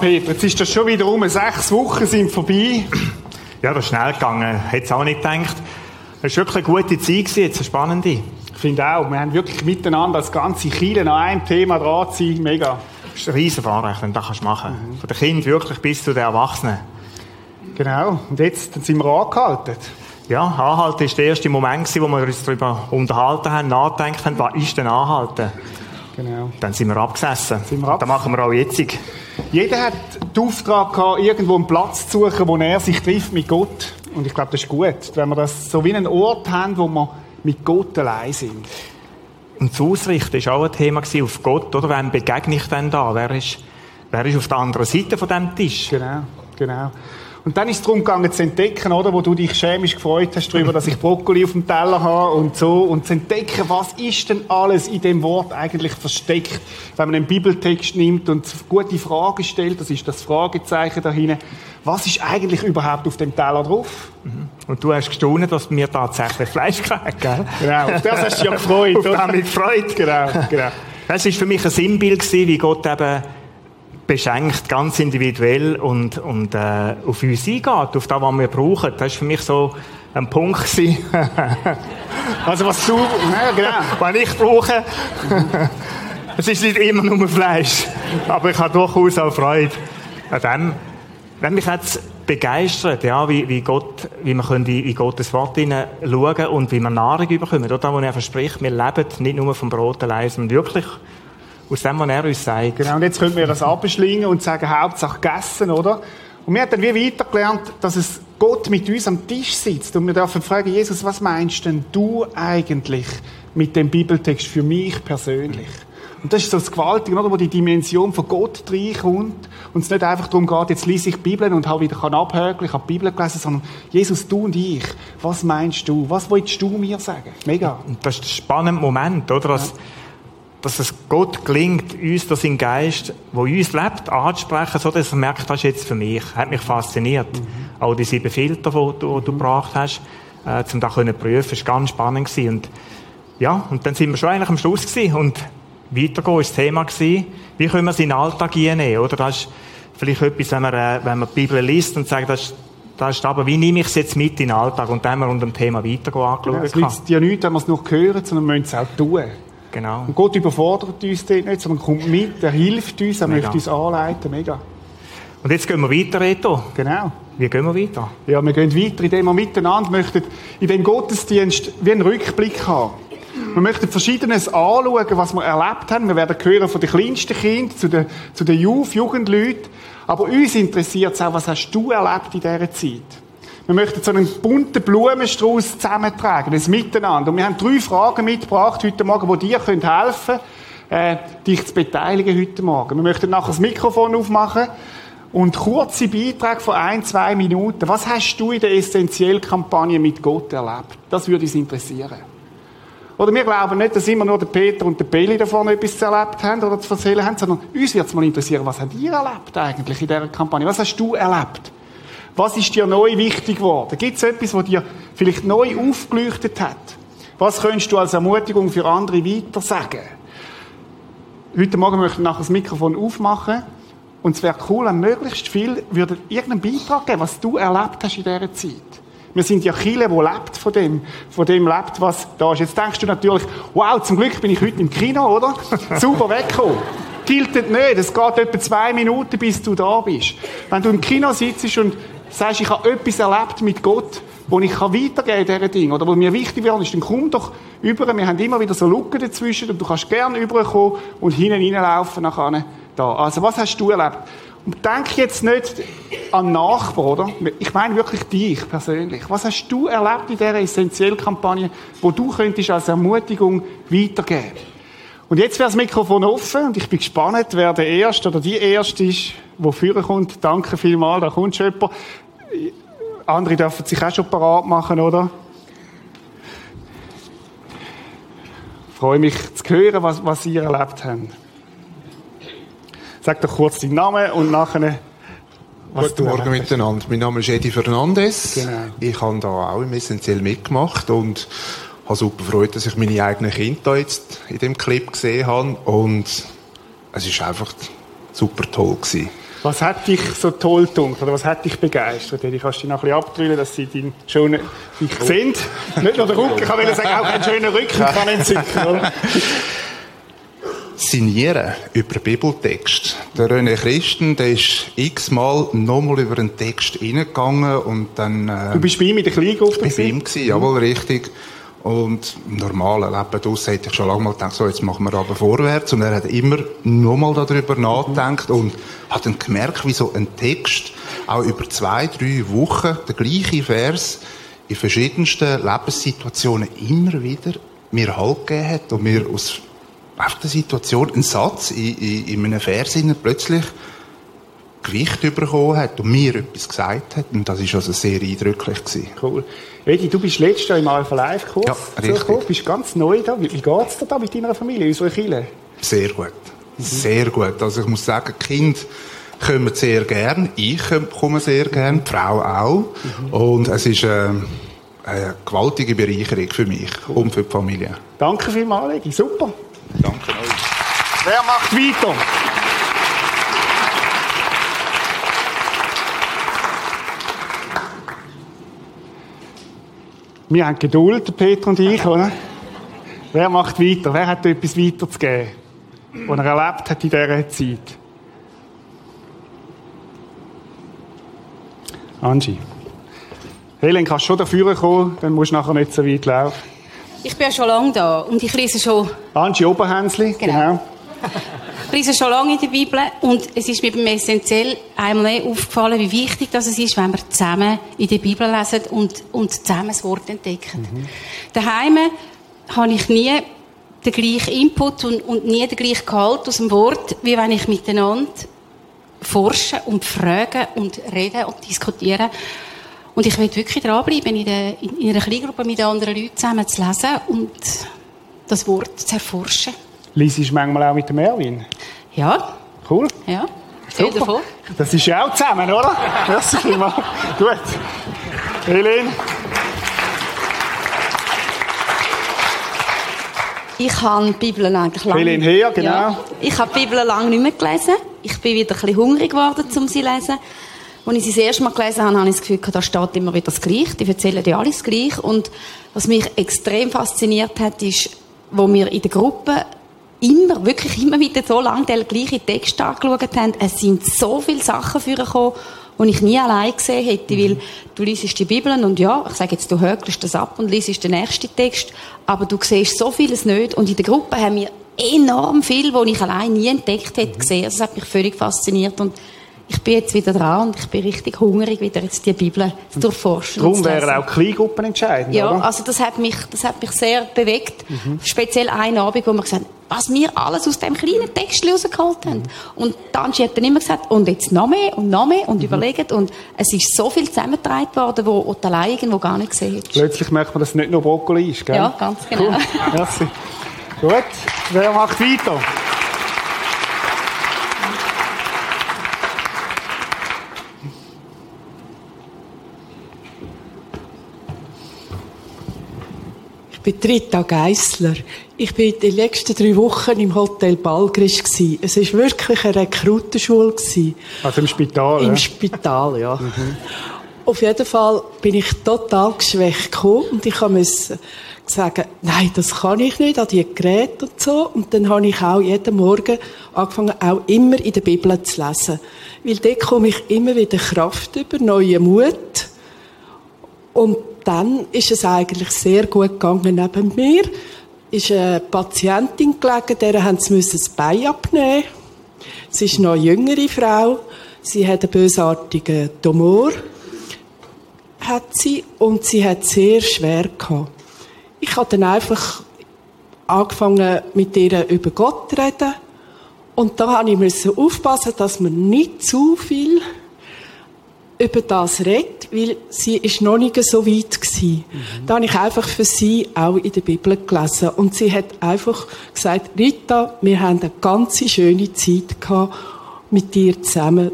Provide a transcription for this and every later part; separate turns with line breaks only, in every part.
Peter, jetzt ist das schon wieder um. Sechs Wochen sind vorbei.
Ja, das ist schnell gegangen. Hätte es auch nicht gedacht. Es war wirklich eine gute Zeit, gewesen, jetzt eine spannende.
Ich finde auch, wir haben wirklich miteinander das ganze Kiel an einem Thema dran zu sein. Mega.
Das ist ein riesen Fahrrecht, wenn du das machen kannst. Mhm. Von den Kindern wirklich bis zu den Erwachsenen.
Genau. Und jetzt dann sind wir angehalten.
Ja, Anhalten war der erste Moment, wo wir uns darüber unterhalten haben, nachgedacht haben, was ist denn Anhalten? Genau. Dann sind wir abgesessen. Sind wir ab das machen wir auch jetzt.
Jeder hat den Auftrag gehabt, irgendwo einen Platz zu suchen, wo er sich trifft mit Gott. Und ich glaube, das ist gut, wenn wir das so wie einen Ort haben, wo wir mit Gott allein sind.
Und das Ausrichten war auch ein Thema auf Gott, oder? Wem begegne ich denn da? Wer ist, wer ist auf der anderen Seite von diesem Tisch?
Genau, genau. Und dann ist es darum gegangen, zu entdecken, oder, wo du dich chemisch gefreut hast darüber, dass ich Brokkoli auf dem Teller habe und so. Und zu entdecken, was ist denn alles in dem Wort eigentlich versteckt. Wenn man einen Bibeltext nimmt und gute Fragen stellt, das ist das Fragezeichen da hinten. Was ist eigentlich überhaupt auf dem Teller drauf?
Mhm. Und du hast gestaunt, dass wir tatsächlich Fleisch kriegen, gell?
Genau, auf das hast du ja gefreut.
auf das gefreut. Genau, genau. Das war für mich ein Sinnbild wie Gott eben beschenkt, ganz individuell und, und äh, auf uns eingeht, auf das, was wir brauchen. Das war für mich so ein Punkt.
also was du, ja, genau.
was ich brauche, es ist nicht immer nur Fleisch, aber ich habe durchaus auch Freude an dem. Wenn mich jetzt begeistert, ja, wie, wie Gott, wie wir können in Gottes Wort schauen und wie wir Nahrung bekommen. Oder da, wo er verspricht, wir leben nicht nur vom Brot allein, sondern wirklich aus dem, was er uns sagt.
Genau, und jetzt können wir das abschlingen und sagen, Hauptsache gegessen, oder? Und wir haben dann wie weitergelernt, dass es Gott mit uns am Tisch sitzt. Und wir dürfen fragen, Jesus, was meinst denn du eigentlich mit dem Bibeltext für mich persönlich? Und das ist so das Gewaltige, oder? wo die Dimension von Gott reinkommt und es nicht einfach darum geht, jetzt lese ich die Bibel und habe wieder abhökeln, ich habe die Bibel gelesen, sondern Jesus, du und ich, was meinst du? Was willst du mir sagen? Mega.
Und das ist der spannende Moment, oder? Dass, ja dass es Gott gelingt, uns das im Geist, wo uns lebt, anzusprechen, so dass er merkt, das ist jetzt für mich. Hat mich fasziniert. Mhm. Auch die sieben Filter, die du, die du gebracht hast, äh, um das zu prüfen, ist ganz spannend gewesen. Und, ja, und dann sind wir schon eigentlich am Schluss gewesen. Und weitergehen war das Thema gewesen, wie können wir es in den Alltag einnehmen, oder? Das ist vielleicht etwas, wenn man, äh, wenn man die Bibel liest und sagt, das ist, das ist aber, wie nehme ich es jetzt mit in den Alltag? Und dann haben wir unter dem Thema weitergehen angeschaut. Ja,
es liegt ja nichts, wenn wir es noch hören, sondern wir müssen es auch tun.
Genau.
Und Gott überfordert uns dort nicht, sondern kommt mit, er hilft uns, er Mega. möchte uns anleiten. Mega.
Und jetzt gehen wir weiter, Reto.
Genau.
Wie gehen wir weiter?
Ja, wir gehen weiter, indem wir miteinander möchten in dem Gottesdienst wie einen Rückblick haben. Wir möchten Verschiedenes anschauen, was wir erlebt haben. Wir werden hören von den kleinsten Kindern zu den, zu den Youth, Jugendleuten. Aber uns interessiert es auch, was hast du erlebt in dieser Zeit? Wir möchten so einen bunten Blumenstrauß zusammentragen, das Miteinander. Und wir haben drei Fragen mitgebracht heute Morgen, die dir helfen können, äh, dich zu beteiligen heute Morgen. Wir möchten nachher das Mikrofon aufmachen und kurze Beiträge von ein, zwei Minuten. Was hast du in der Essentiell-Kampagne mit Gott erlebt? Das würde uns interessieren. Oder wir glauben nicht, dass immer nur der Peter und der Billy davon etwas erlebt haben oder zu erzählen haben, sondern uns wird es mal interessieren, was habt ihr erlebt eigentlich in dieser Kampagne? Was hast du erlebt? Was ist dir neu wichtig geworden? Gibt es etwas, was dir vielleicht neu aufgeleuchtet hat? Was könntest du als Ermutigung für andere weiter sagen? Heute Morgen möchte ich nachher das Mikrofon aufmachen. Und es wäre cool, wenn möglichst viel würde irgendeinen Beitrag geben, was du erlebt hast in dieser Zeit. Wir sind ja Chile, wo lebt von dem, von dem lebt, was da ist. Jetzt denkst du natürlich, wow, zum Glück bin ich heute im Kino, oder? Super weggekommen. Gilt nicht. Es geht etwa zwei Minuten, bis du da bist. Wenn du im Kino sitzt und sagst, ich habe etwas erlebt mit Gott, wo ich weitergeben kann in diesen Dingen, oder wo mir wichtig wäre, ist, dann komm doch über. Wir haben immer wieder so Lücken dazwischen und du kannst gerne überkommen und hinten reinlaufen nachher da. Also, was hast du erlebt? Und denk jetzt nicht an Nachbarn, oder? Ich meine wirklich dich persönlich. Was hast du erlebt in dieser Essentiellkampagne, wo du könntest als Ermutigung weitergeben? Und jetzt wäre das Mikrofon offen und ich bin gespannt, wer der Erste oder die Erste ist, der führen kommt. Danke vielmals, da kommt schon jemand. Andere dürfen sich auch schon parat machen, oder? Ich freue mich zu hören, was, was ihr erlebt habt. Sag doch kurz deinen Namen und nachher, was
Guten Morgen miteinander. Mein Name ist Edi Fernandes.
Genau.
Ich habe da auch im Essentiell mitgemacht und habe super Freude, dass ich meine eigenen Kinder jetzt in dem Clip gesehen habe. Und es ist einfach super toll gewesen.
Was hat dich so toll gedacht, oder was hat dich begeistert? Ich kannst dich noch ein bisschen abdrüllen, dass sie deinen schönen, dich sehen. Nicht nur den Rücken, ich will sagen, auch einen schönen Rücken kann entzücken, oder?
Signieren über Bibeltext. Der René Christen, der ist x-mal nochmal über einen Text reingegangen und dann... Äh,
Du bist bei ihm in der Kleingruppe?
Ich war bei ihm, gewesen, jawohl, richtig. Und im normalen Leben draussen hätte ich schon lange mal gedacht, so, jetzt machen wir aber vorwärts. Und er hat immer nochmal darüber nachgedacht und hat dann gemerkt, wie so ein Text auch über zwei, drei Wochen der gleiche Vers in verschiedensten Lebenssituationen immer wieder mir Halt gegeben hat und mir aus auf der Situation einen Satz in, in, in einem Vers plötzlich Gewicht bekommen hat und mir etwas gesagt hat. Und das war also sehr eindrücklich. Gewesen.
Cool. Edi, du bist letztes Jahr im Alpha Live Kurs
Ja, richtig.
zugekommen, bist ganz neu da. Wie, wie geht's dir da mit deiner Familie, unserer Kirche?
Sehr gut. Sehr gut. Also ich muss sagen, Kinder kommen sehr gern. Ich komme sehr gern. Die Frau auch. Und es ist äh, eine gewaltige Bereicherung für mich und für die Familie.
Danke vielmals, Edi. Super.
Danke euch.
Wer macht weiter? Wir haben Geduld, Peter und ich, oder? Wer macht weiter? Wer hat etwas weiterzugeben, was er erlebt hat in dieser Zeit? Angie. Helen, kannst du schon dafür kommen, dann musst du nachher nicht so weit laufen.
Ich bin ja schon lange da und ich lese schon,
Angie Oberhänsli,
Genau.
genau.
ich lese schon lange in der Bibel und es ist mir beim Essentiell einmal mehr aufgefallen, wie wichtig das ist, wenn wir zusammen in der Bibel lesen und, und zusammen das Wort entdecken. Daheim habe ich nie den gleichen Input und, und nie den gleichen Gehalt aus dem Wort, wie wenn ich miteinander forschen und fragen und reden und diskutieren. Und ich will wirklich dranbleiben, in, der, in, in einer Kleingruppe mit anderen Leuten zusammen zu lesen und das Wort zu erforschen.
Lisi ist manchmal auch mit dem Erwin.
Ja,
Cool.
ja. Dir vor.
Das ist ja auch zusammen, oder? Merci vielmals. Gut. Helene?
Ich habe die Bibel eigentlich lange...
Helene Heer, genau.
Ja, ich habe die Bibel lange nicht mehr gelesen. Ich bin wieder ein bisschen hungrig geworden, um sie zu lesen. Als ich sie das erste Mal gelesen habe, habe ich das Gefühl, da steht immer wieder das Gleiche. Die erzählen ja alles gleich. Und was mich extrem fasziniert hat, ist, wo wir in der Gruppe immer, wirklich immer wieder so lange den gleichen Text angeschaut haben. Es sind so viele Sachen vorgekommen, die ich nie allein gesehen hätte, weil du liest die Bibel und ja, ich sage jetzt, du hökelst das ab und liest den nächsten Text, aber du siehst so vieles nicht und in der Gruppe haben wir enorm viel, wo ich allein nie entdeckt hätte, gesehen. Also, das hat mich völlig fasziniert und ich bin jetzt wieder dran und ich bin richtig hungrig, wieder jetzt die Bibel zu durchforschen.
Darum wären auch Kleingruppen entscheidend,
Ja,
oder?
also das hat mich, das hat mich sehr bewegt. Speziell einen Abend, wo wir gesagt haben, was wir alles aus dem kleinen Text rausgeholt haben. Und Angie hat dann immer gesagt, und jetzt noch mehr und noch mehr und überlegt. Und es ist so viel zusammengetragen worden, wo du allein irgendwo gar nicht gesehen hättest.
Plötzlich merkt man, dass es nicht nur Brokkoli ist, gell?
Ja, ganz genau.
Cool. Merci. Gut. Wer macht weiter?
Bin Rita Geissler. Ich bin die letzten drei Wochen im Hotel Balgrisch gsi. Es ist wirklich eine Rekrutenschule gsi.
Also im Spital,
Im
ja?
Spital, ja. Auf jeden Fall bin ich total geschwächt gekommen und ich musste sagen, nein, das kann ich nicht, an die Geräte und so. Und dann habe ich auch jeden Morgen angefangen, auch immer in der Bibel zu lesen. Weil dort komme ich immer wieder Kraft über, neuen Mut. Und dann ist es eigentlich sehr gut gegangen. Neben mir ist eine Patientin gelegen, der haben sie das Bein abnehmen. Sie ist noch eine jüngere Frau. Sie hat einen bösartigen Tumor. Hat sie. Und sie hat sehr schwer gehabt. Ich habe dann einfach angefangen, mit ihr über Gott zu reden. Und da habe ich aufpassen, dass man nicht zu viel über das redet, weil sie ist noch nicht so weit gewesen. Da habe ich einfach für sie auch in der Bibel gelesen. Und sie hat einfach gesagt, Rita, wir haben eine ganz schöne Zeit gehabt mit dir zusammen.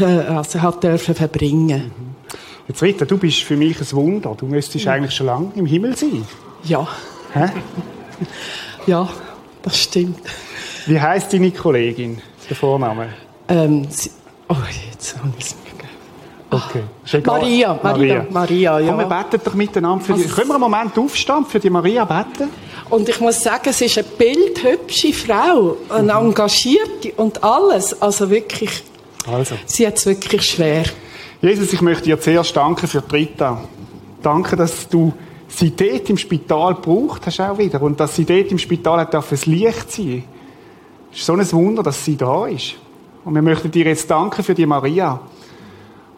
äh, also hat dürfen verbringen.
Jetzt Rita, du bist für mich ein Wunder. Du müsstest eigentlich schon lange im Himmel sein.
Ja,
Hä?
ja, das stimmt.
Wie heißt deine Kollegin? Der Vorname?
Ähm, sie, oh, jetzt habe ich es.
Okay. Egal.
Maria, Maria, Maria, ja.
Komm, wir beten doch miteinander für die.
Also-
Können wir einen Moment aufstehen für die Maria beten?
Und ich muss sagen, sie ist eine bildhübsche Frau, eine engagierte und alles. Also wirklich,
Also.
sie hat es wirklich schwer.
Jesus, ich möchte dir zuerst danken für die Rita. Danke, dass du sie dort im Spital gebraucht hast auch wieder und dass sie dort im Spital hat das Licht sein. Es ist so ein Wunder, dass sie da ist. Und wir möchten dir jetzt danken für die Maria.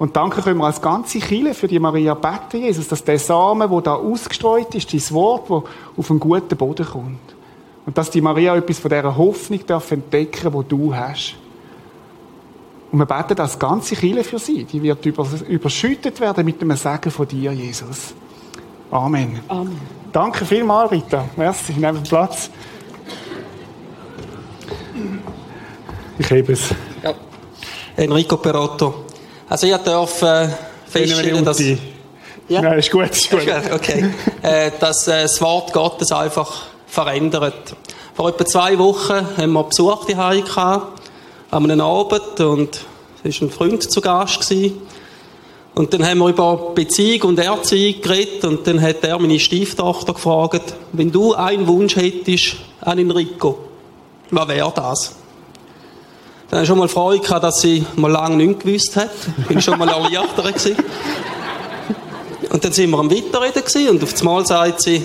Und danke können wir als ganze Kirche für die Maria beten, Jesus, dass der Samen, der da ausgestreut ist, dein Wort, wo auf einen guten Boden kommt. Und dass die Maria etwas von dieser Hoffnung darf entdecken, wo du hast. Und wir beten als ganze Kirche für sie. Die wird über, überschüttet werden mit dem Segen von dir, Jesus. Amen.
Amen.
Danke vielmals, Rita. Merci, nehmt Platz. Ich hebe es.
Ja. Enrico Perotto. Also ich darf äh, feststellen, dass... Ja?
Nein, ist gut, ist gut.
Okay. Äh, dass äh, das Wort Gottes einfach verändert. Vor etwa zwei Wochen haben wir Besuch die gehabt, an einem Abend und es war ein Freund zu Gast. Gewesen. Und dann haben wir über Beziehung und Erziehung geredet und dann hat er meine Stieftochter gefragt, wenn du einen Wunsch hättest an Enrico, was wäre das? Dann habe ich schon mal Freude gehabt, dass sie mal lange nichts gewusst hat. Bin schon mal erleichtert gewesen. Und dann sind wir am Weiterreden gewesen und auf einmal sagt sie,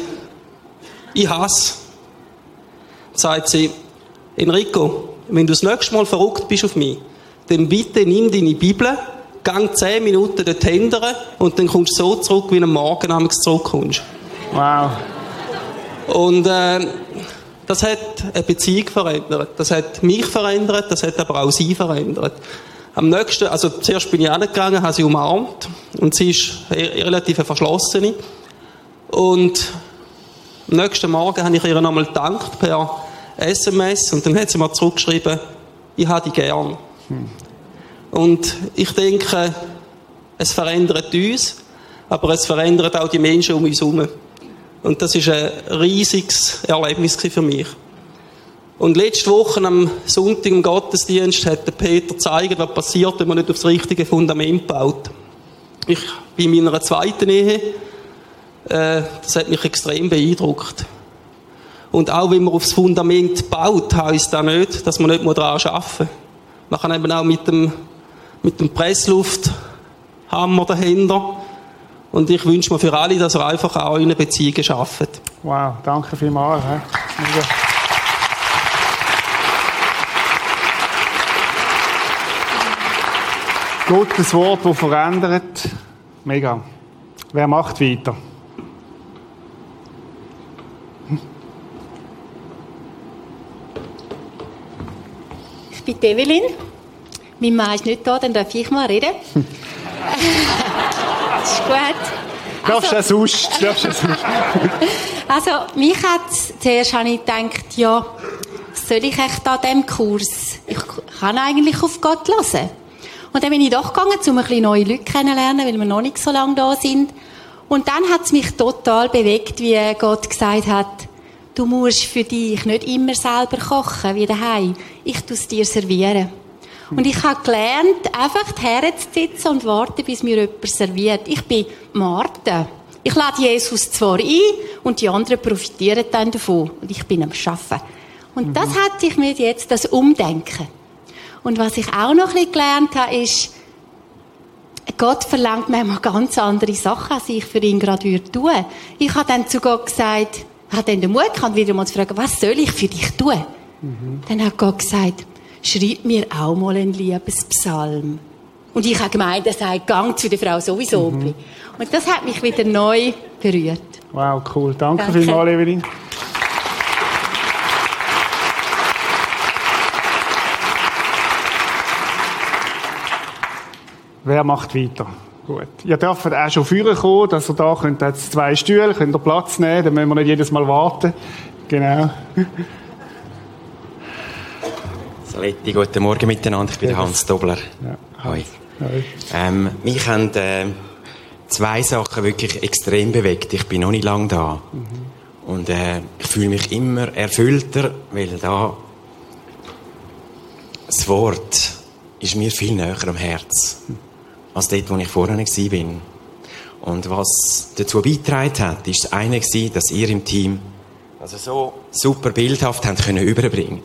ich hasse. Sagt sie, Enrico, wenn du das nächste Mal verrückt bist auf mich, dann bitte nimm deine Bibel, gang zehn Minuten dort hindern und dann kommst du so zurück, wie du am Morgen zurückkommst.
Wow.
Und äh, das hat eine Beziehung verändert. Das hat mich verändert, das hat aber auch sie verändert. Am nächsten, also zuerst bin ich angegangen, habe sie umarmt und sie ist eine relativ verschlossene. Und am nächsten Morgen habe ich ihr nochmal gedankt per SMS und dann hat sie mir zurückgeschrieben, ich habe dich gern. Und ich denke, es verändert uns, aber es verändert auch die Menschen um uns herum. Und das ist ein riesiges Erlebnis für mich. Und letzte Woche am Sonntag im Gottesdienst hat der Peter gezeigt, was passiert, wenn man nicht aufs richtige Fundament baut. Ich bin in meiner zweiten Ehe, äh, das hat mich extrem beeindruckt. Und auch wenn man aufs Fundament baut, heisst das nicht, dass man nicht daran arbeiten muss. Man kann eben auch mit dem, mit dem Presslufthammer dahinter. Und ich wünsche mir für alle, dass ihr einfach auch in Beziehungen arbeitet.
Wow, danke vielmals. Mega. Gottes Wort, das verändert. Mega. Wer macht weiter?
Ich bin die Evelyn. Mein Mann ist nicht da, dann darf ich mal reden. das ist gut.
Darfst du sonst? Darfst du auch sonst?
Also, mich hat zuerst habe ich gedacht, ja, was soll ich echt an diesem Kurs? Ich kann eigentlich auf Gott hören. Und dann bin ich doch gegangen, um ein bisschen neue Leute kennenzulernen, weil wir noch nicht so lange da sind. Und dann hat es mich total bewegt, wie Gott gesagt hat, du musst für dich nicht immer selber kochen, wie daheim. Ich tue es dir servieren. Und ich habe gelernt, einfach herzusitzen und warten, bis mir jemand serviert. Ich bin Martha. Ich lade Jesus zwar ein und die anderen profitieren dann davon. Und ich bin am Arbeiten. Und das hat sich mir jetzt das Umdenken. Und was ich auch noch ein bisschen gelernt habe, ist, Gott verlangt manchmal ganz andere Sachen, als ich für ihn gerade würde tun. Ich habe dann zu Gott gesagt, habe dann den Mut gehabt, wieder mal zu fragen, was soll ich für dich tun? Dann hat Gott gesagt, schreib mir auch mal einen Liebespsalm. Und ich habe gemeint, er sagt, gang zu der Frau sowieso. Und das hat mich wieder neu berührt.
Wow, cool. Danke,
Danke.
vielmals, Evelyn. Wer macht weiter? Gut. Ihr dürft auch schon führen kommen, dass ihr da könnt jetzt zwei Stühle, könnt ihr Platz nehmen, dann müssen wir nicht jedes Mal warten. Genau.
Saletti, guten Morgen miteinander. Ich bin der Hans Dobler.
Ja.
Hoi. Ähm, mich haben äh, zwei Sachen wirklich extrem bewegt. Ich bin noch nicht lange da. Und äh, ich fühle mich immer erfüllter, weil da das Wort ist mir viel näher am Herz als dort, wo ich vorher war. Und was dazu beigetragen hat, ist das eine dass ihr im Team also so super bildhaft habt können überbringen.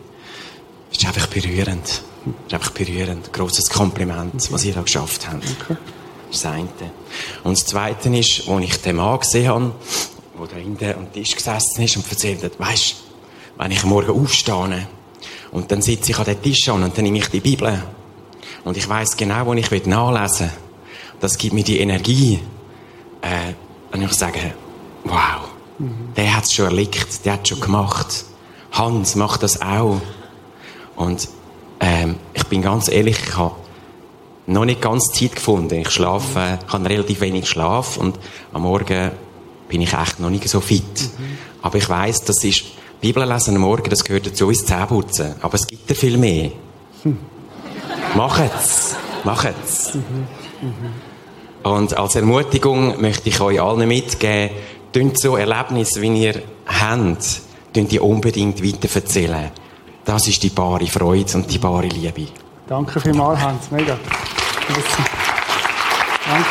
Das ist einfach berührend. Das ist einfach berührend. Grosses Kompliment, was ihr da geschafft habt.
Okay.
Das ist das eine. Und das zweite ist, als ich den Mann gesehen habe, der da hinten am Tisch gesessen ist und erzählt hat, weisst, wenn ich morgen aufstehe und dann sitze ich an den Tisch an und dann nehme ich die Bibel und ich weiß genau, wo ich nachlesen will, das gibt mir die Energie, äh, und ich sage, wow, der hat es schon erlickt, der hat es schon gemacht. Hans macht das auch. Und ähm, ich bin ganz ehrlich, ich habe noch nicht ganz Zeit gefunden. Ich schlafe, ich habe relativ wenig Schlaf und am Morgen bin ich echt noch nicht so fit. Aber ich weiß, das ist Bibel lesen am Morgen, das gehört dazu ins Zähneputzen. Aber es gibt ja viel mehr. Macht's, macht's. Und als Ermutigung möchte ich euch allen mitgeben, tünt so Erlebnisse, wie ihr habt, tünt ihr unbedingt weiterverzählen. Das ist die wahre Freude und die wahre Liebe.
Danke vielmals, Hans. Mega. Danke.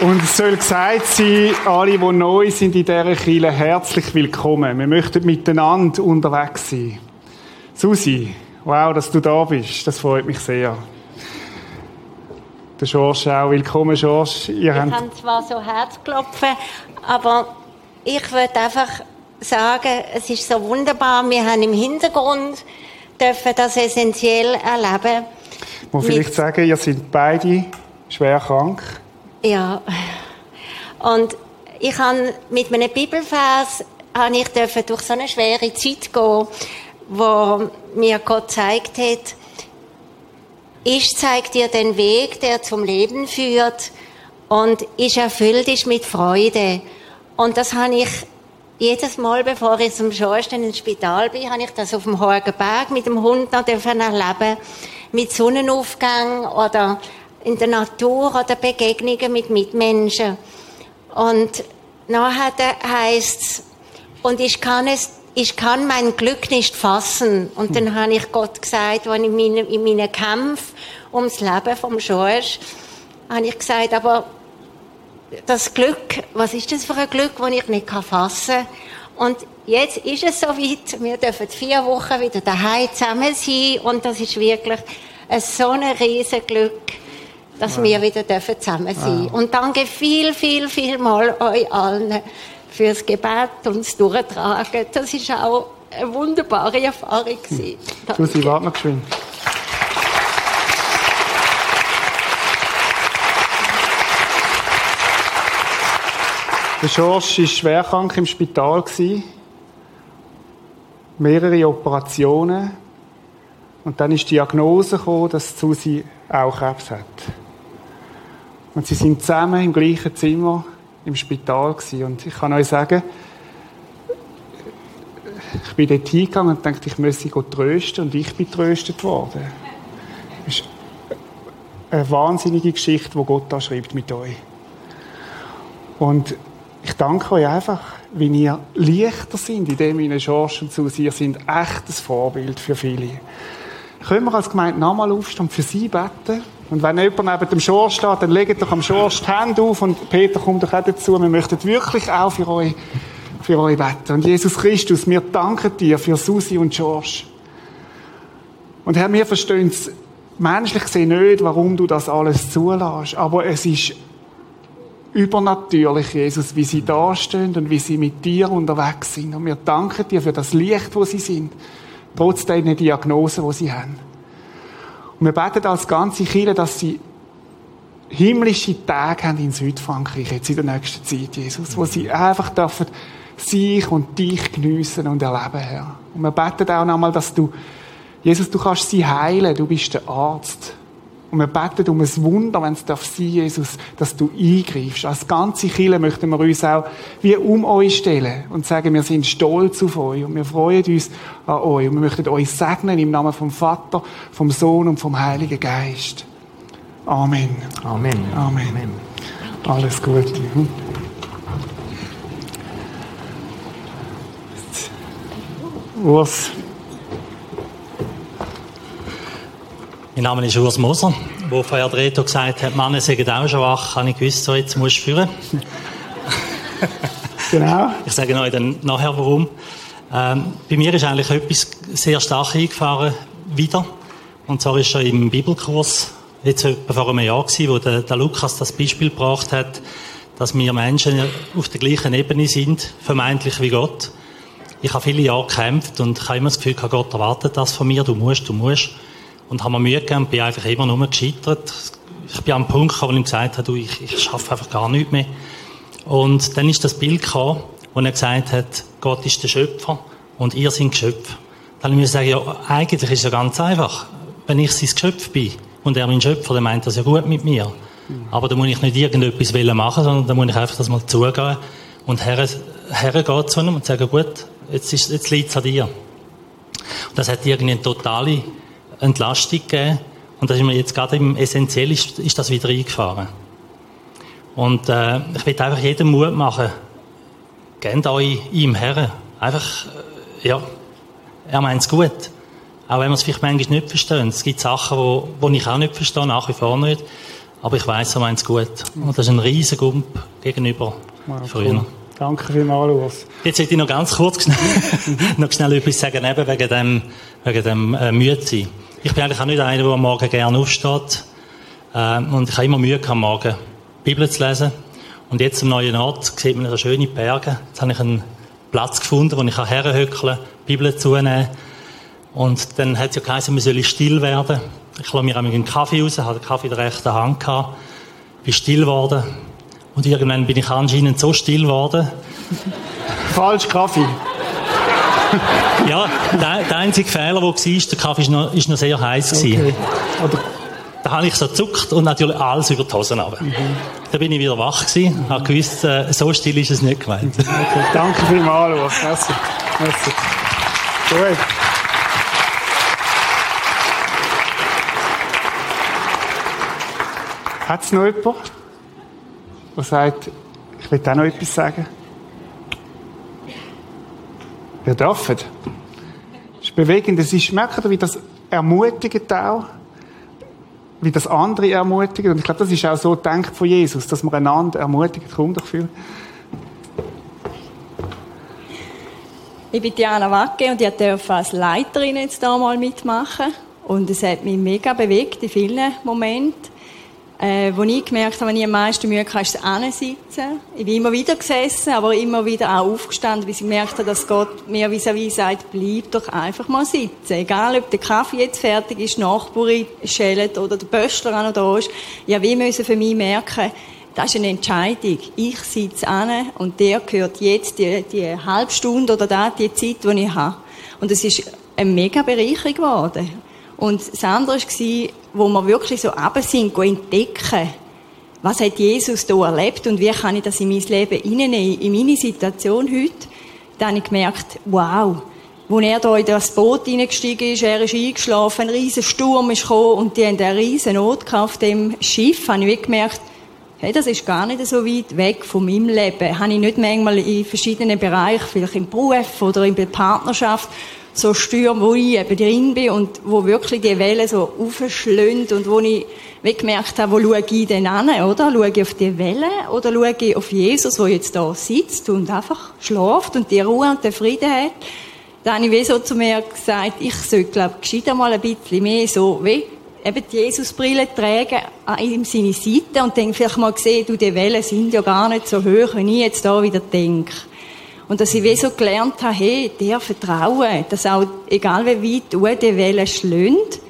Und es soll gesagt sein, alle, die neu sind in dieser Kirche, herzlich willkommen. Wir möchten miteinander unterwegs sein. Susi, wow, dass du da bist. Das freut mich sehr. Der George auch. Willkommen, George. Ihr
Ich
habt
habe zwar so Herzklopfen, aber ich würde einfach sagen, es ist so wunderbar. Wir haben im Hintergrund dürfen das essentiell erleben.
muss vielleicht sagen, ihr seid beide schwer krank.
Ja. Und ich habe mit einem Bibelvers habe ich dürfen durch so eine schwere Zeit gehen, wo mir Gott zeigt hat, ich zeige dir den Weg, der zum Leben führt und ich erfüllt ist mit Freude. Und das habe ich jedes Mal, bevor ich zum Schorsten ins Spital bin, habe ich das auf dem Hohen Berg mit dem Hund noch erleben, mit Sonnenaufgang oder in der Natur oder Begegnungen mit Mitmenschen. Und nachher heisst es, und ich kann es, ich kann mein Glück nicht fassen. Und dann habe ich Gott gesagt, als ich in meinen, in meinen Kämpfen ums Leben vom George, habe ich gesagt, aber das Glück, was ist das für ein Glück, das ich nicht fassen kann? Und jetzt ist es soweit, wir dürfen vier Wochen wieder daheim zusammen sein und das ist wirklich ein so ein riesen Glück, dass wir wieder dürfen zusammen sein Und danke viel, viel, viel mal euch allen fürs Gebet und das Durchtragen. Das ist auch eine wunderbare Erfahrung gewesen.
Susi, warte noch geschwind. Der George war schwer krank im Spital. Mehrere Operationen. Und dann ist die Diagnose gekommen, dass Susi auch Krebs hat. Und sie sind zusammen im gleichen Zimmer im Spital gewesen. Und ich kann euch sagen, ich bin dort hingegangen und dachte, ich müsse Gott trösten und ich bin tröstet worden. Das ist eine wahnsinnige Geschichte, die Gott da schreibt mit euch. Und ich danke euch einfach, wie ihr leichter sind, indem ihr und Susi, ihr sind echtes Vorbild für viele. Können wir als Gemeinde nochmal aufstehen und für sie beten? Und wenn jemand neben dem George steht, dann legt doch am George die Hände auf und Peter kommt doch auch dazu. Wir möchten wirklich auch für euch, für euch beten. Und Jesus Christus, wir danken dir für Susi und George. Und Herr, wir verstehen es menschlich gesehen nicht, warum du das alles zulässt. Aber es ist übernatürlich, Jesus, wie sie dastehen und wie sie mit dir unterwegs sind. Und wir danken dir für das Licht, wo sie sind, trotz der Diagnose, wo sie haben. Und wir beten als ganze Kirche, dass sie himmlische Tage haben in Südfrankreich, jetzt in der nächsten Zeit, Jesus, wo sie einfach dürfen sich und dich geniessen und erleben, Herr. Und wir beten auch nochmal, dass du, Jesus, du kannst sie heilen, du bist der Arzt. Und wir beten um ein Wunder, wenn es darf sein, Jesus, dass du eingreifst. Als ganze Kirche möchten wir uns auch wie um euch stellen und sagen, wir sind stolz auf euch und wir freuen uns an euch und wir möchten euch segnen im Namen vom Vater, vom Sohn und vom Heiligen Geist. Amen.
Amen.
Amen.
Amen.
Alles Gute. Urs.
Mein Name ist Urs Moser. Wo vorher Reto gesagt hat, Männer sind auch schon wach, habe ich gewusst, so jetzt musst du führen.
Genau.
Ich sage euch dann nachher warum. Ähm, bei mir ist eigentlich etwas sehr stark eingefahren wieder. Und zwar ist schon im Bibelkurs, jetzt etwa vor einem Jahr gewesen, wo der, der Lukas das Beispiel gebracht hat, dass wir Menschen auf der gleichen Ebene sind, vermeintlich wie Gott. Ich habe viele Jahre gekämpft und ich habe immer das Gefühl, Gott erwartet das von mir, du musst, du musst. Und habe mir Mühe gegeben und bin eigentlich immer nur gescheitert. Ich bin am Punkt gekommen, wo ich gesagt habe, du, ich, ich schaffe einfach gar nichts mehr. Und dann ist das Bild gekommen, wo er gesagt hat, Gott ist der Schöpfer und ihr seid Geschöpf. Dann muss ich sagen, ja, eigentlich ist es ja ganz einfach. Wenn ich sein Geschöpf bin und er mein Schöpfer, dann meint das ja gut mit mir. Aber da muss ich nicht irgendetwas machen, sondern da muss ich einfach das mal zugehen und her, hergehen zu ihm und sagen, gut, jetzt, jetzt liegt es an dir. Und das hat irgendwie eine totale Entlastung gegeben. Und das ist mir jetzt gerade im Essentiell ist, ist das wieder eingefahren. Und äh, ich will einfach jedem Mut machen, gebt euch ihm her. Einfach, äh, ja, er meint es gut. Auch wenn wir es vielleicht manchmal nicht verstehen. Es gibt Sachen, wo, wo ich auch nicht verstehe, nach wie vor nicht. Aber ich weiß, er meint es gut. Und das ist ein riesen Gump gegenüber
Wow,
früher.
cool. Danke vielmals, Urs.
Jetzt möchte ich noch ganz kurz noch schnell etwas sagen, eben wegen dem, wegen dem äh, müde sein. Ich bin eigentlich auch nicht einer, der am Morgen gerne aufsteht. Ähm, und ich habe immer Mühe gehabt, am Morgen die Bibel zu lesen. Und jetzt am neuen Ort sieht man eine schöne Berge. Jetzt habe ich einen Platz gefunden, wo ich herhöckeln kann, die Bibel zunehmen. Und dann hat es ja geheißen, man soll still werden. Ich lasse mir einmal einen Kaffee raus, habe den Kaffee in der rechten Hand gehabt, bin still geworden. Und irgendwann bin ich anscheinend so still geworden,
Falsch Kaffee.
Ja, der, der einzige Fehler, der war, der Kaffee ist noch, ist noch sehr heiß.
Okay.
Da habe ich so gezuckt und natürlich alles über die Hosen runter. Da bin ich wieder wach gewesen, habe gewusst, äh, so still ist es nicht gemeint.
okay. Danke vielmals, Urs. Merci. Merci. Gut. Hat es noch jemand, der sagt, ich will auch noch etwas sagen? Ihr dürft. Es ist bewegend. Es ist, merkt wie das ermutigt auch? Wie das andere ermutigt. Und ich glaube, das ist auch so gedacht von Jesus, dass man einander ermutigt. Komm doch viel.
Ich bin Diana Wacke und ich durfte als Leiterin jetzt da mal mitmachen. Und es hat mich mega bewegt in vielen Momenten. Äh, wo ich gemerkt habe, wenn ich am meisten Mühe hatte, ist das Ansitzen. Ich bin immer wieder gesessen, aber immer wieder auch aufgestanden, weil ich gemerkt habe, dass Gott mir vis-à-vis sagt, bleib doch einfach mal sitzen. Egal, ob der Kaffee jetzt fertig ist, die Nachbarin schält oder der Böstler auch noch da ist. Ja, wir müssen für mich merken, das ist eine Entscheidung. Ich sitze an und der gehört jetzt die, die halbe Stunde oder da, die Zeit, die ich habe. Und es ist eine mega Bereicherung geworden. Und das andere war, wo wir wirklich so runter sind, entdecken, was hat Jesus hier erlebt und wie kann ich das in mein Leben hineinnehmen, in meine Situation heute. Dann habe ich gemerkt, wow, wo er da in das Boot hineingestiegen ist, er ist eingeschlafen, ein riesen Sturm ist gekommen und die haben eine riesen Not auf dem Schiff, habe ich gemerkt, hey, das ist gar nicht so weit weg von meinem Leben. Habe ich nicht manchmal in verschiedenen Bereichen, vielleicht im Beruf oder in der Partnerschaft, so Stürme, wo ich eben drin bin und wo wirklich die Wellen so aufschlönt und wo ich wie gemerkt habe, wo schaue ich denn an, oder? Schaue ich auf die Wellen oder schaue ich auf Jesus, der jetzt da sitzt und einfach schläft und die Ruhe und den Frieden hat? Da habe ich wie so zu mir gesagt, ich sollte, glaube ich, gescheiter mal ein bisschen mehr so, wie eben die Jesusbrille tragen an ihm seine Seite und dann vielleicht mal sehen, du, die Wellen sind ja gar nicht so hoch, wenn ich jetzt da wieder denke. Und dass ich wie so gelernt habe, hey, der Vertrauen, dass auch, egal wie weit du die Wellen schlönt,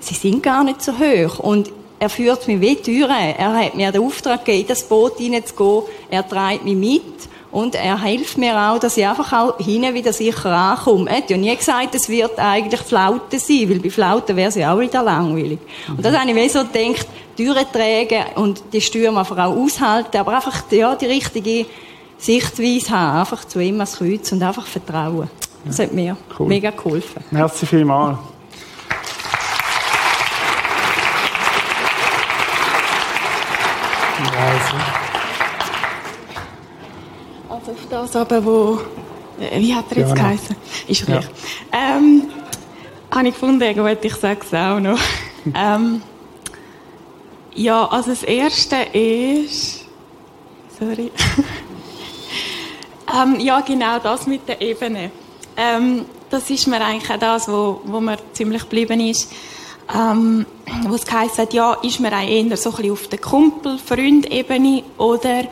sie sind gar nicht so hoch. Und er führt mich wie Türen. Er hat mir den Auftrag gegeben, in das Boot hineinzugehen. Er treibt mich mit. Und er hilft mir auch, dass ich einfach auch hinten wieder sicher ankomme. Er hat ja nie gesagt, es wird eigentlich Flaute sein, weil bei Flauten wäre es ja auch wieder langweilig. Und das habe ich mir so gedacht, durchtragen und die Stürme einfach auch aushalten, aber einfach, ja, die richtige Sichtweise haben. Einfach zu ihm ans Kreuz und einfach vertrauen. Das hat mir
Cool.
mega geholfen.
Merci vielmals. Also,
Also auf das aber, wo, äh, wie hat er jetzt
Ja,
geheißen? Ist
Ja.
richtig. Ähm, habe ich gefunden, gut, ich sage es auch noch. ähm, ja, also das Erste ist, sorry, ähm, ja genau das mit der Ebene. Ähm, das ist mir eigentlich auch das, wo, wo mir ziemlich geblieben ist. Ähm, wo es hat, ja, ist man auch eher so ein bisschen auf der Kumpel-Freund-Ebene oder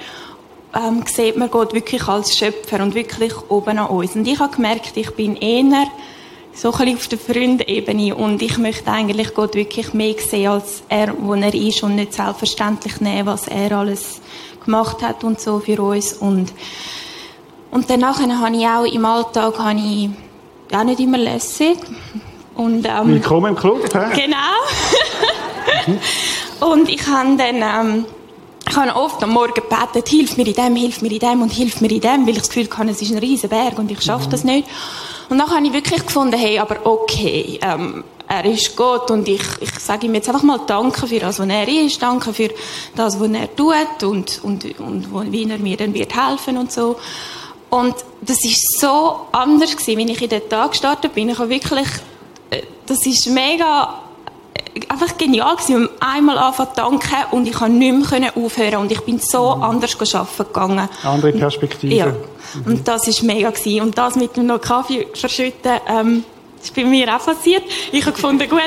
ähm, sieht man Gott wirklich als Schöpfer und wirklich oben an uns. Und ich habe gemerkt, ich bin eher so ein bisschen auf der Freundebene und ich möchte eigentlich Gott wirklich mehr sehen, als er, wo er ist und nicht selbstverständlich nehmen, was er alles gemacht hat und so für uns. Und, und danach habe ich auch im Alltag habe ich auch nicht immer lässig. Und, ähm,
willkommen im Club. hä?
Genau. und ich habe dann, ähm, ich habe oft am Morgen gebetet, hilf mir in dem, hilf mir in dem und hilf mir in dem, weil ich das Gefühl hatte, es ist ein riesen Berg und ich schaffe das nicht. Und dann habe ich wirklich gefunden, hey, aber okay, ähm, er ist Gott und ich, ich sage ihm jetzt einfach mal Danke für das, was er ist, Danke für das, was er tut und, und, und wie er mir dann wird helfen und so. Und das ist so anders gewesen, wenn ich in den Tag gestartet bin. Ich habe wirklich, äh, das ist mega äh, einfach genial gewesen. Ich einmal angefangen zu danken und ich konnte nicht mehr können aufhören und ich bin so anders arbeiten gegangen.
Andere Perspektive.
Ja. Und das ist mega gewesen. Und das mit dem noch Kaffee verschütten, ähm, das ist bei mir auch passiert. Ich habe gefunden, gut,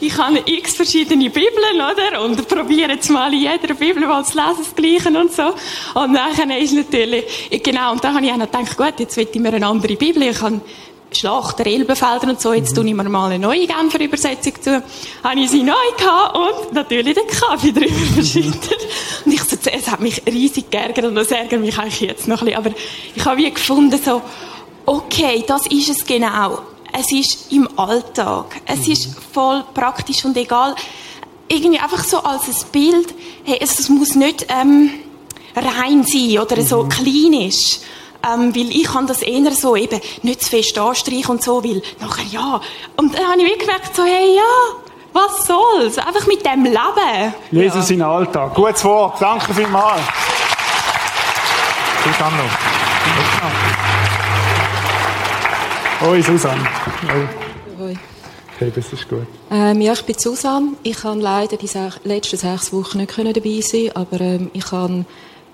ich habe x verschiedene Bibeln, oder? Und probiere jetzt mal in jeder Bibel mal zu lesen, das Gleiche und so. Und nachher ist natürlich, genau, und dann habe ich auch noch gedacht, gut, jetzt will ich mir eine andere Bibel. Ich habe Schlachter, Elbenfelder und so, jetzt tue ich mir mal eine neue Genfer Übersetzung zu. Habe ich sie neu gehabt und natürlich den Kaffee drüber verschüttet. Und ich so, es hat mich riesig geärgert und das ärgert mich eigentlich jetzt noch ein bisschen. Aber ich habe wie gefunden, so, okay, das ist es genau. Es ist im Alltag. Es ist voll praktisch und egal. Irgendwie einfach so als ein Bild, hey, es, es muss nicht ähm, rein sein oder so klinisch. Ähm, weil ich kann das eher so eben nicht zu fest anstreichen und so, weil nachher ja. Und dann habe ich wirklich gemerkt, so, hey, ja, was soll's? Einfach mit dem Leben.
Jesus in den Alltag. Gutes Wort. Danke vielmals.
Susanne.
Oi, Susanne. Oi.
Hoi.
Okay, das ist gut.
Ähm, ja, ich bin Susanne. Ich kann leider die sech, letzten sechs Wochen nicht können dabei sein, aber ähm, ich kann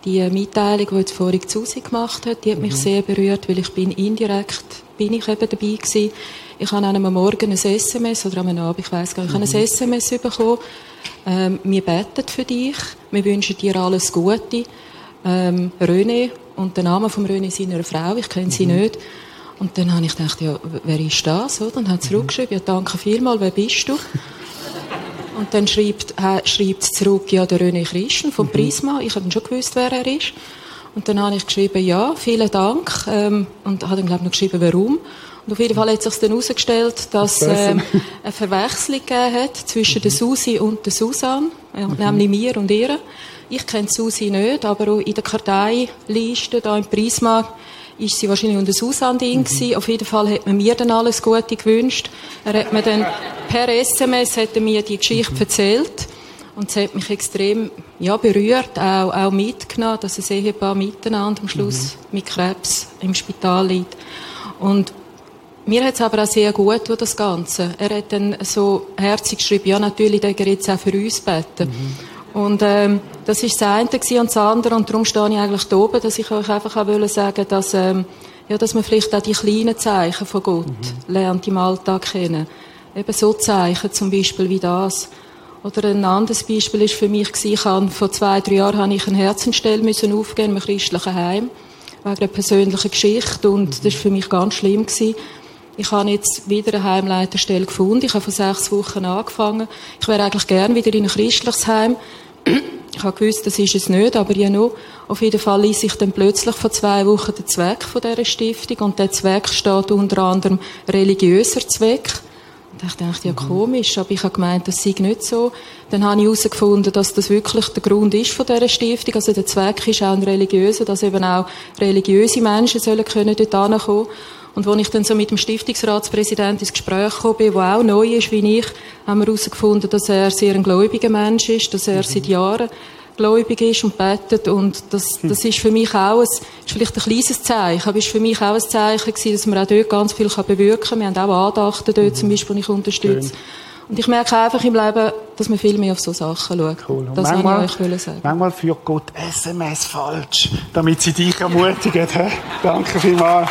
die Mitteilung, die jetzt vorhin Susi gemacht hat, die hat mich sehr berührt, weil ich bin indirekt bin ich eben dabei gewesen. Ich habe an einem Morgen ein SMS oder am Abend, ich weiß gar nicht, ich habe ein SMS bekommen. Ähm, wir beten für dich, wir wünschen dir alles Gute. Ähm, René und der Name von René seiner Frau, ich kenne sie nicht. Und dann habe ich gedacht, ja, wer ist das? Oder? Und hat zurückgeschrieben, ja, danke vielmals, wer bist du? Und dann schreibt, äh, schreibt zurück, ja, der René Christen vom Prisma. Ich habe schon gewusst, wer er ist. Und dann habe ich geschrieben, ja, vielen Dank. Ähm, und habe dann, glaube ich, noch geschrieben, warum. Und auf jeden Fall hat sich dann herausgestellt, dass ähm, eine Verwechslung gegeben hat zwischen der Susi und der Susanne, äh, nämlich mir und ihr. Ich kenne Susi nicht, aber in der Karteiliste, da im Prisma, ist sie wahrscheinlich unter Susanne drin gewesen. Auf jeden Fall hat man mir dann alles Gute gewünscht. Er hat mir dann per SMS hat er mir die Geschichte erzählt. Und es hat mich extrem ja, berührt, auch, auch mitgenommen, dass ein Ehepaar miteinander am Schluss mit Krebs im Spital liegt. Und mir hat es aber auch sehr gut getan, das Ganze. Er hat dann so herzlich geschrieben, ja, natürlich, der jetzt auch für uns beten. Und ähm, das ist das eine und das andere. Und darum stehe ich eigentlich da oben, dass ich euch einfach auch wollte sagen, dass, ähm, ja, dass man vielleicht auch die kleinen Zeichen von Gott lernt im Alltag kennen. Eben so Zeichen, zum Beispiel wie das. Oder ein anderes Beispiel ist für mich ich habe, vor zwei, drei Jahren habe ich eine Herzenstelle müssen aufgeben einem christlichen Heim. Wegen einer persönlichen Geschichte. Und das war für mich ganz schlimm gewesen. Ich habe jetzt wieder eine Heimleiterstelle gefunden. Ich habe vor sechs Wochen angefangen. Ich wäre eigentlich gern wieder in ein christliches Heim. Ich habe gewusst, das ist es nicht, aber ja noch. Auf jeden Fall ließ ich dann plötzlich vor zwei Wochen den Zweck von dieser Stiftung und der Zweck steht unter anderem religiöser Zweck. Und ich dachte, ja komisch, aber ich habe gemeint, das sei nicht so. Dann habe ich herausgefunden, dass das wirklich der Grund ist von dieser Stiftung. Also der Zweck ist auch ein religiöser, dass eben auch religiöse Menschen sollen können dort hinkommen. Und als ich dann so mit dem Stiftungsratspräsidenten ins Gespräch gekommen bin, der auch neu ist wie ich, haben wir herausgefunden, dass er sehr ein gläubiger Mensch ist, dass er seit Jahren gläubig ist und betet. Und das, das ist für mich auch ein, ist vielleicht ein kleines Zeichen, aber ist für mich auch ein Zeichen gewesen, dass man auch dort ganz viel bewirken kann. Wir haben auch Andachten dort zum Beispiel, die ich unterstütze. Und ich merke einfach im Leben, dass man viel mehr auf so Sachen schaut.
Cool. Und
Das
manchmal,
ich euch sagen.
manchmal führt Gott SMS falsch, damit sie dich ermutigen. Danke vielmals.